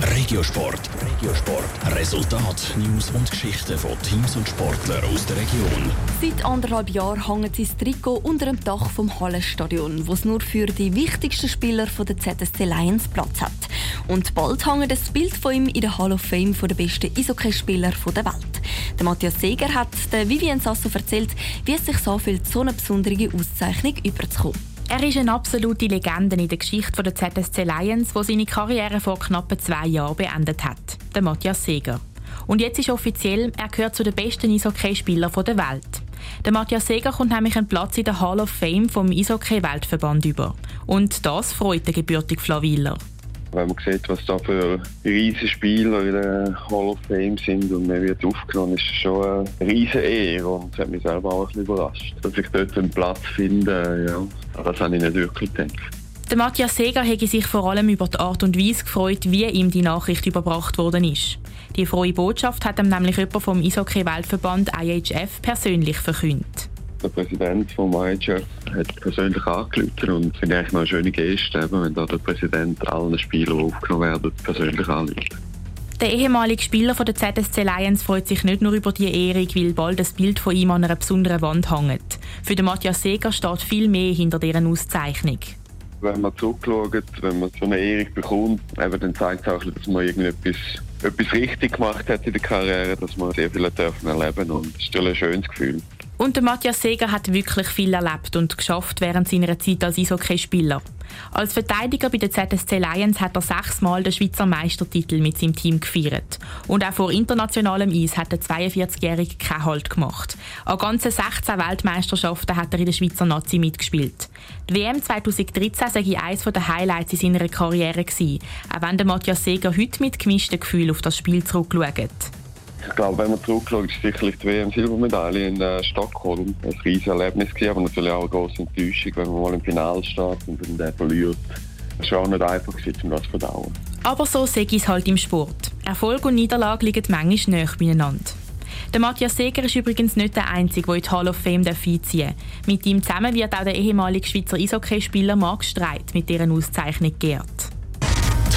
Regiosport. Regiosport. Resultat, News und Geschichten von Teams und Sportlern aus der Region. Seit anderthalb Jahren hängt sein Trikot unter dem Dach vom Hallenstadion, wo es nur für die wichtigsten Spieler von der ZSC Lions Platz hat. Und bald hängt das Bild von ihm in der Hall of Fame der besten Eishockeyspieler der Welt. Der Matthias Seger hat der Vivian Sasso erzählt, wie es sich so viel so eine besondere Auszeichnung überzukommen. Er ist eine absolute Legende in der Geschichte der ZSC Lions, wo seine Karriere vor knapp zwei Jahren beendet hat. Der Matthias Seger. Und jetzt ist offiziell, er gehört zu den besten Eishockeyspielern der Welt. Der Matthias Seger kommt nämlich einen Platz in der Hall of Fame vom Eishockey-Weltverband über. Und das freut den gebürtigen Flawiler. Wenn man sieht, was da für riesige Spieler in der Hall of Fame sind und man wird aufgenommen, ist das schon eine riesige Ehre und hat mich selber auch ein überrascht, dass ich dort einen Platz finde. Ja, das habe ich nicht wirklich gedacht. Der Matthias Seger hätte sich vor allem über die Art und Weise gefreut, wie ihm die Nachricht überbracht worden ist. Die frohe Botschaft hat ihm nämlich jemand vom Eishockey-Weltverband IHF persönlich verkündet. Der Präsident vom IHF hat persönlich angerufen und finde ich eigentlich noch eine schöne Geste, wenn da der Präsident allen Spielern, die aufgenommen werden, persönlich anruft. Der ehemalige Spieler der ZSC Lions freut sich nicht nur über die Ehrung, weil bald das Bild von ihm an einer besonderen Wand hängt. Für den Matthias Seger steht viel mehr hinter dieser Auszeichnung. Wenn man zurückschaut, wenn man so eine Ehrung bekommt, eben, dann zeigt es auch, dass man irgendetwas etwas richtig gemacht hat in der Karriere, dass man sehr viel dürfen erleben und das ist ein schönes Gefühl. Und der Matthias Seger hat wirklich viel erlebt und geschafft während seiner Zeit als Eishockeyspieler. Als Verteidiger bei den ZSC Lions hat er sechsmal den Schweizer Meistertitel mit seinem Team gefeiert. Und auch vor internationalem Eis hat der 42-Jährige keinen Halt gemacht. An ganzen 16 Weltmeisterschaften hat er in der Schweizer Nazi mitgespielt. Die WM 2013 sei eines der Highlights in seiner Karriere gewesen, auch wenn der Matthias Seger heute mit gemischten Gefühlen auf das Spiel zurückschaut. Glaube, wenn man zurückschaut, ist sicherlich die WM-Silbermedaille in äh, Stockholm ein riesiges Erlebnis gewesen, aber natürlich auch eine große Enttäuschung, wenn man mal im Finale steht und dann verliert. Es war auch nicht einfach, um das zu verdauen. Aber so sehe ich es halt im Sport. Erfolg und Niederlage liegen manchmal näher beieinander. Der Matthias Seger ist übrigens nicht der Einzige, der in die Hall of Fame einziehen. Mit ihm zusammen wird auch der ehemalige Schweizer Eishockeyspieler Marc Streit mit dieser Auszeichnung geehrt.